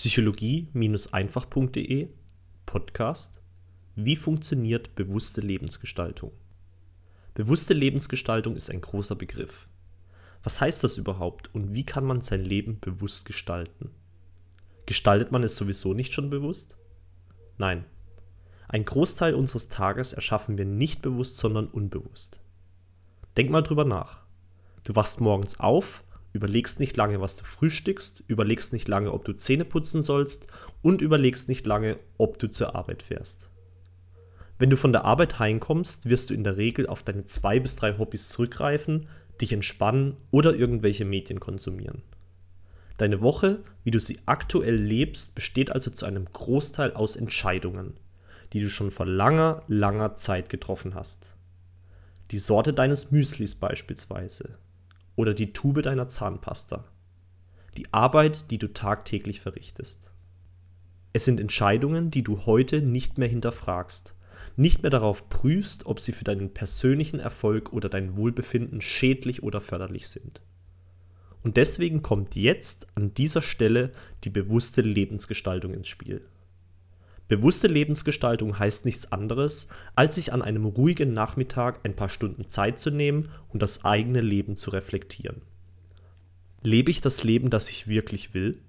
Psychologie-einfach.de Podcast Wie funktioniert bewusste Lebensgestaltung? Bewusste Lebensgestaltung ist ein großer Begriff. Was heißt das überhaupt und wie kann man sein Leben bewusst gestalten? Gestaltet man es sowieso nicht schon bewusst? Nein. Ein Großteil unseres Tages erschaffen wir nicht bewusst, sondern unbewusst. Denk mal drüber nach. Du wachst morgens auf, überlegst nicht lange, was du frühstückst, überlegst nicht lange, ob du Zähne putzen sollst und überlegst nicht lange, ob du zur Arbeit fährst. Wenn du von der Arbeit heimkommst, wirst du in der Regel auf deine zwei bis drei Hobbys zurückgreifen, dich entspannen oder irgendwelche Medien konsumieren. Deine Woche, wie du sie aktuell lebst, besteht also zu einem Großteil aus Entscheidungen, die du schon vor langer, langer Zeit getroffen hast. Die Sorte deines Müslis beispielsweise, oder die Tube deiner Zahnpasta. Die Arbeit, die du tagtäglich verrichtest. Es sind Entscheidungen, die du heute nicht mehr hinterfragst, nicht mehr darauf prüfst, ob sie für deinen persönlichen Erfolg oder dein Wohlbefinden schädlich oder förderlich sind. Und deswegen kommt jetzt an dieser Stelle die bewusste Lebensgestaltung ins Spiel. Bewusste Lebensgestaltung heißt nichts anderes, als sich an einem ruhigen Nachmittag ein paar Stunden Zeit zu nehmen und das eigene Leben zu reflektieren. Lebe ich das Leben, das ich wirklich will?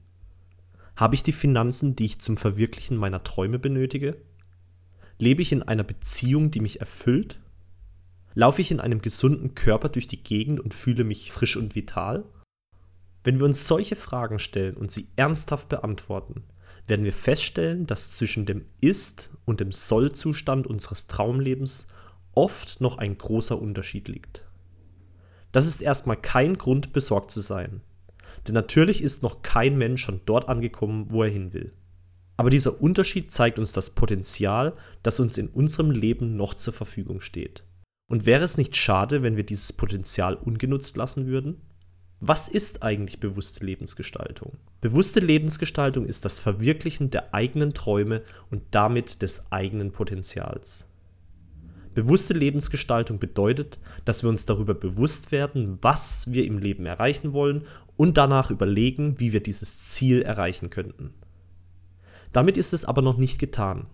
Habe ich die Finanzen, die ich zum Verwirklichen meiner Träume benötige? Lebe ich in einer Beziehung, die mich erfüllt? Laufe ich in einem gesunden Körper durch die Gegend und fühle mich frisch und vital? Wenn wir uns solche Fragen stellen und sie ernsthaft beantworten, werden wir feststellen, dass zwischen dem Ist- und dem Soll-Zustand unseres Traumlebens oft noch ein großer Unterschied liegt. Das ist erstmal kein Grund, besorgt zu sein. Denn natürlich ist noch kein Mensch schon dort angekommen, wo er hin will. Aber dieser Unterschied zeigt uns das Potenzial, das uns in unserem Leben noch zur Verfügung steht. Und wäre es nicht schade, wenn wir dieses Potenzial ungenutzt lassen würden? Was ist eigentlich bewusste Lebensgestaltung? Bewusste Lebensgestaltung ist das Verwirklichen der eigenen Träume und damit des eigenen Potenzials. Bewusste Lebensgestaltung bedeutet, dass wir uns darüber bewusst werden, was wir im Leben erreichen wollen und danach überlegen, wie wir dieses Ziel erreichen könnten. Damit ist es aber noch nicht getan.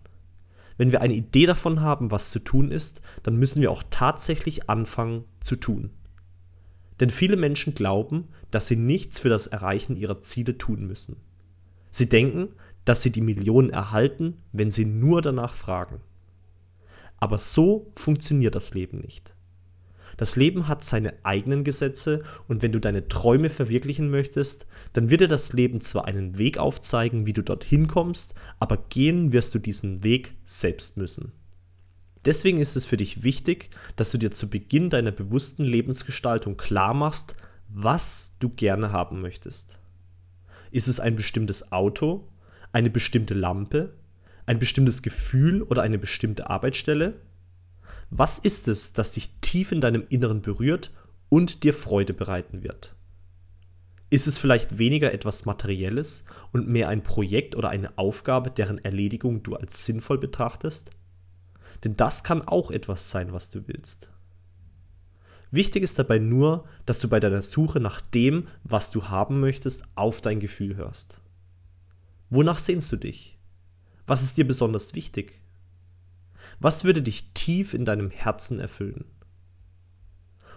Wenn wir eine Idee davon haben, was zu tun ist, dann müssen wir auch tatsächlich anfangen zu tun. Denn viele Menschen glauben, dass sie nichts für das Erreichen ihrer Ziele tun müssen. Sie denken, dass sie die Millionen erhalten, wenn sie nur danach fragen. Aber so funktioniert das Leben nicht. Das Leben hat seine eigenen Gesetze und wenn du deine Träume verwirklichen möchtest, dann wird dir das Leben zwar einen Weg aufzeigen, wie du dorthin kommst, aber gehen wirst du diesen Weg selbst müssen. Deswegen ist es für dich wichtig, dass du dir zu Beginn deiner bewussten Lebensgestaltung klar machst, was du gerne haben möchtest. Ist es ein bestimmtes Auto, eine bestimmte Lampe, ein bestimmtes Gefühl oder eine bestimmte Arbeitsstelle? Was ist es, das dich tief in deinem Inneren berührt und dir Freude bereiten wird? Ist es vielleicht weniger etwas Materielles und mehr ein Projekt oder eine Aufgabe, deren Erledigung du als sinnvoll betrachtest? Denn das kann auch etwas sein, was du willst. Wichtig ist dabei nur, dass du bei deiner Suche nach dem, was du haben möchtest, auf dein Gefühl hörst. Wonach sehnst du dich? Was ist dir besonders wichtig? Was würde dich tief in deinem Herzen erfüllen?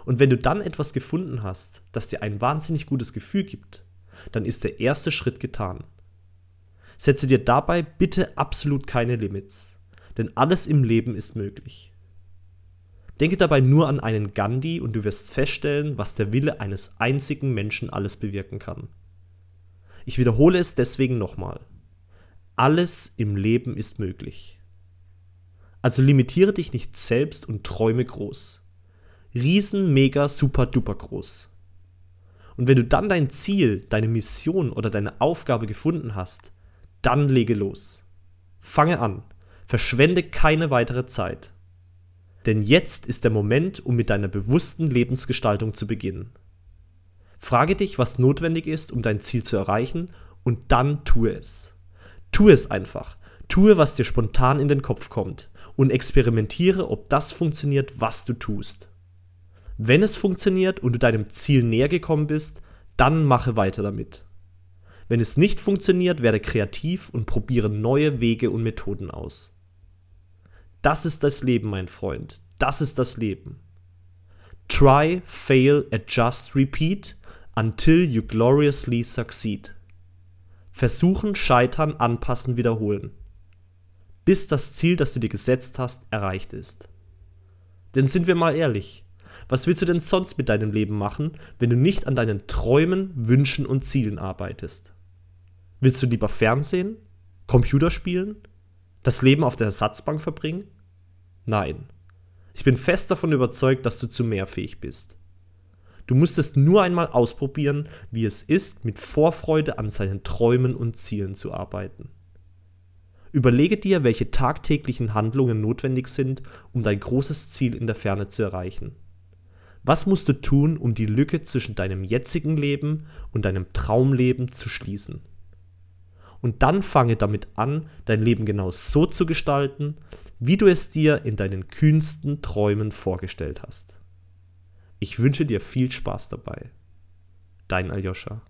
Und wenn du dann etwas gefunden hast, das dir ein wahnsinnig gutes Gefühl gibt, dann ist der erste Schritt getan. Setze dir dabei bitte absolut keine Limits denn alles im Leben ist möglich. Denke dabei nur an einen Gandhi und du wirst feststellen, was der Wille eines einzigen Menschen alles bewirken kann. Ich wiederhole es deswegen nochmal. Alles im Leben ist möglich. Also limitiere dich nicht selbst und träume groß. Riesen, mega, super, duper groß. Und wenn du dann dein Ziel, deine Mission oder deine Aufgabe gefunden hast, dann lege los. Fange an. Verschwende keine weitere Zeit. Denn jetzt ist der Moment, um mit deiner bewussten Lebensgestaltung zu beginnen. Frage dich, was notwendig ist, um dein Ziel zu erreichen, und dann tue es. Tue es einfach. Tue, was dir spontan in den Kopf kommt und experimentiere, ob das funktioniert, was du tust. Wenn es funktioniert und du deinem Ziel näher gekommen bist, dann mache weiter damit. Wenn es nicht funktioniert, werde kreativ und probiere neue Wege und Methoden aus. Das ist das Leben, mein Freund. Das ist das Leben. Try, fail, adjust, repeat until you gloriously succeed. Versuchen, scheitern, anpassen, wiederholen. Bis das Ziel, das du dir gesetzt hast, erreicht ist. Denn sind wir mal ehrlich, was willst du denn sonst mit deinem Leben machen, wenn du nicht an deinen Träumen, Wünschen und Zielen arbeitest? Willst du lieber Fernsehen, Computer spielen, das Leben auf der Ersatzbank verbringen? Nein. Ich bin fest davon überzeugt, dass du zu mehr fähig bist. Du musst es nur einmal ausprobieren, wie es ist, mit Vorfreude an seinen Träumen und Zielen zu arbeiten. Überlege dir, welche tagtäglichen Handlungen notwendig sind, um dein großes Ziel in der Ferne zu erreichen. Was musst du tun, um die Lücke zwischen deinem jetzigen Leben und deinem Traumleben zu schließen? Und dann fange damit an, dein Leben genau so zu gestalten, wie du es dir in deinen kühnsten Träumen vorgestellt hast. Ich wünsche dir viel Spaß dabei. Dein Aljoscha.